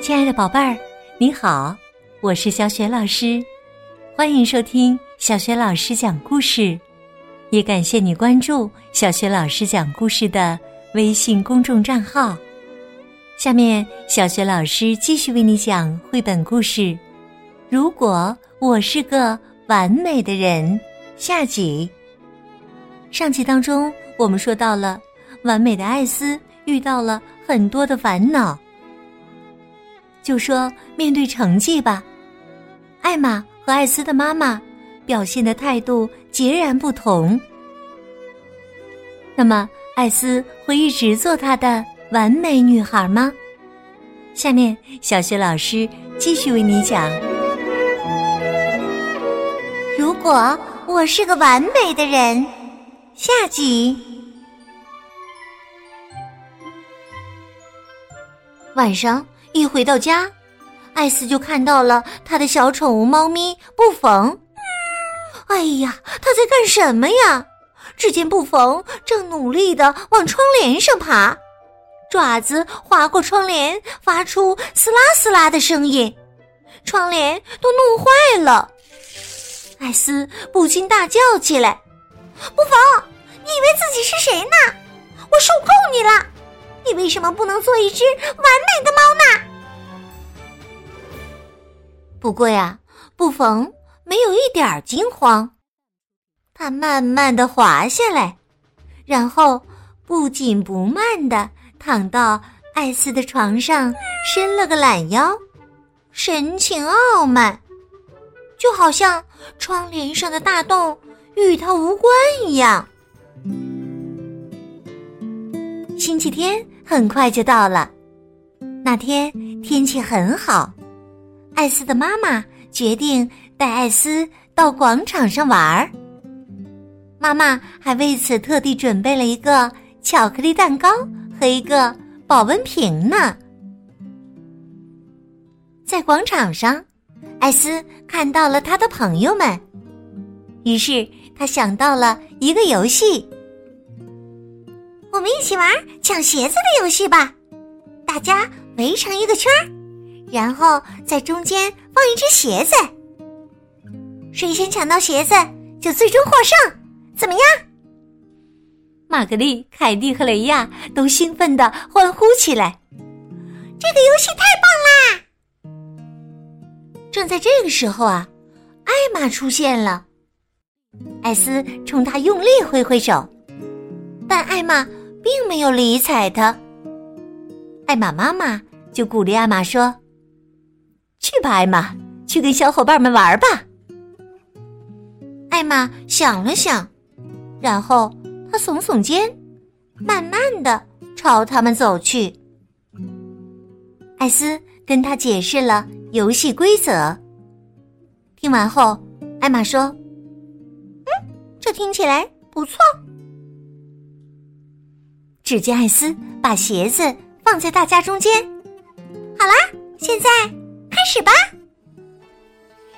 亲爱的宝贝儿，你好，我是小雪老师，欢迎收听小雪老师讲故事，也感谢你关注小雪老师讲故事的微信公众账号。下面，小雪老师继续为你讲绘本故事《如果我是个完美的人》下集。上集当中，我们说到了完美的艾斯遇到了很多的烦恼。就说面对成绩吧，艾玛和艾斯的妈妈表现的态度截然不同。那么，艾斯会一直做她的完美女孩吗？下面，小学老师继续为你讲：如果我是个完美的人，下集。晚上。一回到家，艾斯就看到了他的小宠物猫咪布冯。哎呀，他在干什么呀？只见布冯正努力的往窗帘上爬，爪子划过窗帘，发出撕拉撕拉的声音，窗帘都弄坏了。艾斯不禁大叫起来：“布冯，你以为自己是谁呢？我受够你了！”你为什么不能做一只完美的猫呢？不过呀，布冯没有一点儿惊慌，他慢慢的滑下来，然后不紧不慢的躺到艾斯的床上，伸了个懒腰，神情傲慢，就好像窗帘上的大洞与他无关一样。星期天很快就到了，那天天气很好，艾斯的妈妈决定带艾斯到广场上玩儿。妈妈还为此特地准备了一个巧克力蛋糕和一个保温瓶呢。在广场上，艾斯看到了他的朋友们，于是他想到了一个游戏。我们一起玩抢鞋子的游戏吧！大家围成一个圈，然后在中间放一只鞋子。谁先抢到鞋子，就最终获胜。怎么样？玛格丽、凯蒂和雷亚都兴奋的欢呼起来。这个游戏太棒啦！正在这个时候啊，艾玛出现了。艾斯冲他用力挥挥手，但艾玛。并没有理睬他。艾玛妈妈就鼓励艾玛说：“去吧，艾玛，去跟小伙伴们玩吧。”艾玛想了想，然后她耸耸肩，慢慢的朝他们走去。艾斯跟他解释了游戏规则。听完后，艾玛说：“嗯，这听起来不错。”只见艾斯把鞋子放在大家中间。好啦，现在开始吧。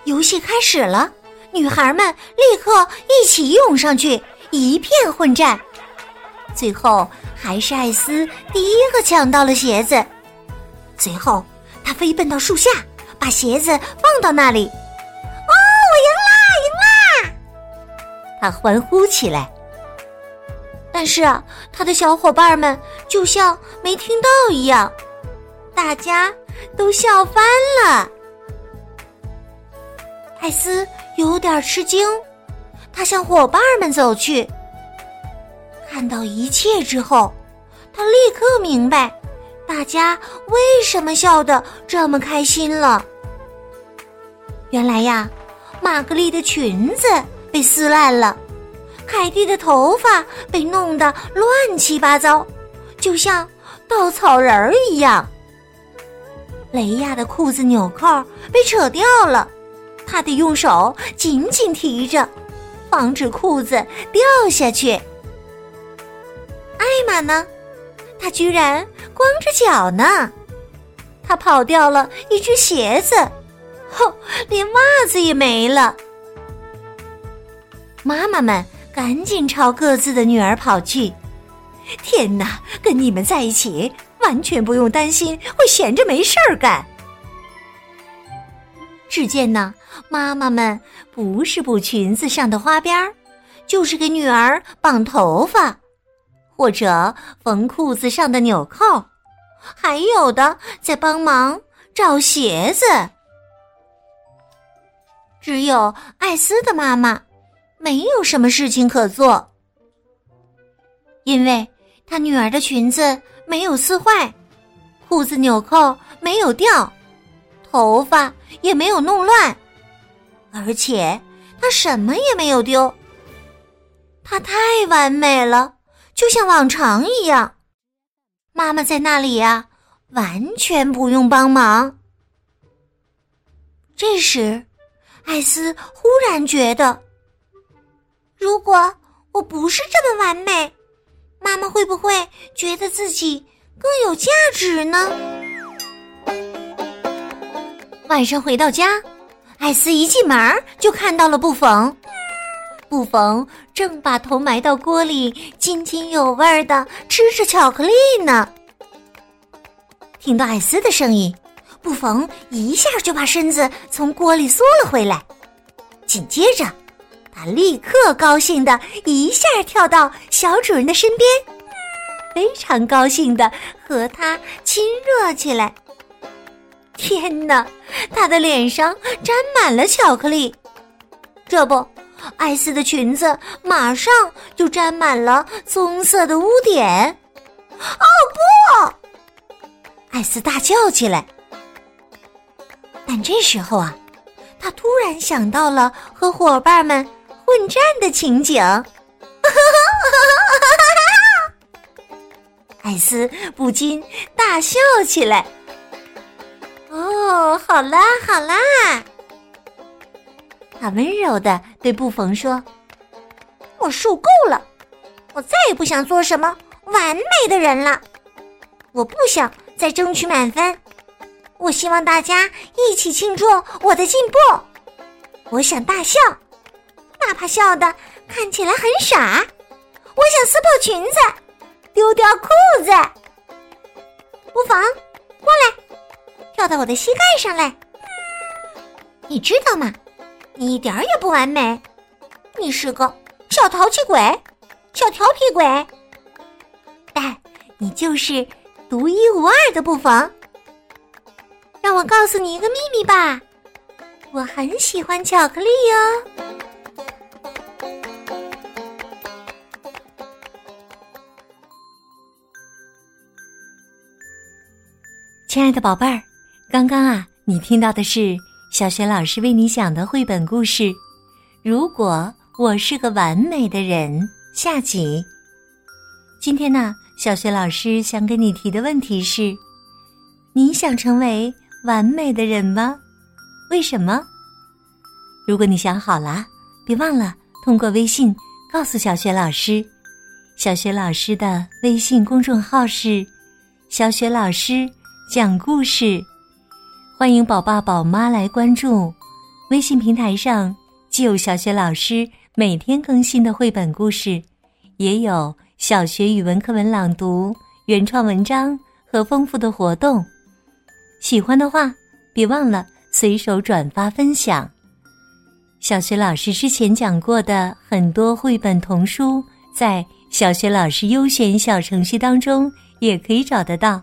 游戏开始了，女孩们立刻一起涌上去，一片混战。最后还是艾斯第一个抢到了鞋子。随后，他飞奔到树下，把鞋子放到那里。哦，我赢啦，赢啦！他欢呼起来。但是啊，他的小伙伴们就像没听到一样，大家都笑翻了。艾斯有点吃惊，他向伙伴们走去。看到一切之后，他立刻明白，大家为什么笑得这么开心了。原来呀，玛格丽的裙子被撕烂了。凯蒂的头发被弄得乱七八糟，就像稻草人儿一样。雷亚的裤子纽扣被扯掉了，他得用手紧紧提着，防止裤子掉下去。艾玛呢？他居然光着脚呢！他跑掉了一只鞋子，吼，连袜子也没了。妈妈们。赶紧朝各自的女儿跑去！天哪，跟你们在一起，完全不用担心会闲着没事儿干。只见呢，妈妈们不是补裙子上的花边儿，就是给女儿绑头发，或者缝裤子上的纽扣，还有的在帮忙找鞋子。只有艾斯的妈妈没有什么事情可做，因为她女儿的裙子没有撕坏，裤子纽扣没有掉。头发也没有弄乱，而且他什么也没有丢。他太完美了，就像往常一样。妈妈在那里呀，完全不用帮忙。这时，艾斯忽然觉得，如果我不是这么完美，妈妈会不会觉得自己更有价值呢？晚上回到家，艾斯一进门就看到了布冯。布冯正把头埋到锅里，津津有味的吃着巧克力呢。听到艾斯的声音，布冯一下就把身子从锅里缩了回来。紧接着，他立刻高兴的一下跳到小主人的身边，非常高兴的和他亲热起来。天哪，他的脸上沾满了巧克力。这不，艾斯的裙子马上就沾满了棕色的污点。哦不！艾斯大叫起来。但这时候啊，他突然想到了和伙伴们混战的情景。艾斯不禁大笑起来。哦，好啦好啦，他温柔的对布冯说：“我受够了，我再也不想做什么完美的人了。我不想再争取满分，我希望大家一起庆祝我的进步。我想大笑，哪怕笑的看起来很傻。我想撕破裙子，丢掉裤子。不妨，过来。”跳到我的膝盖上来，你知道吗？你一点儿也不完美，你是个小淘气鬼，小调皮鬼。但你就是独一无二的不妨。让我告诉你一个秘密吧，我很喜欢巧克力哟。亲爱的宝贝儿。刚刚啊，你听到的是小雪老师为你讲的绘本故事《如果我是个完美的人》下集。今天呢，小雪老师想跟你提的问题是：你想成为完美的人吗？为什么？如果你想好了，别忘了通过微信告诉小雪老师。小雪老师的微信公众号是“小雪老师讲故事”。欢迎宝爸宝妈来关注，微信平台上既有小学老师每天更新的绘本故事，也有小学语文课文朗读、原创文章和丰富的活动。喜欢的话，别忘了随手转发分享。小学老师之前讲过的很多绘本童书，在小学老师优选小程序当中也可以找得到。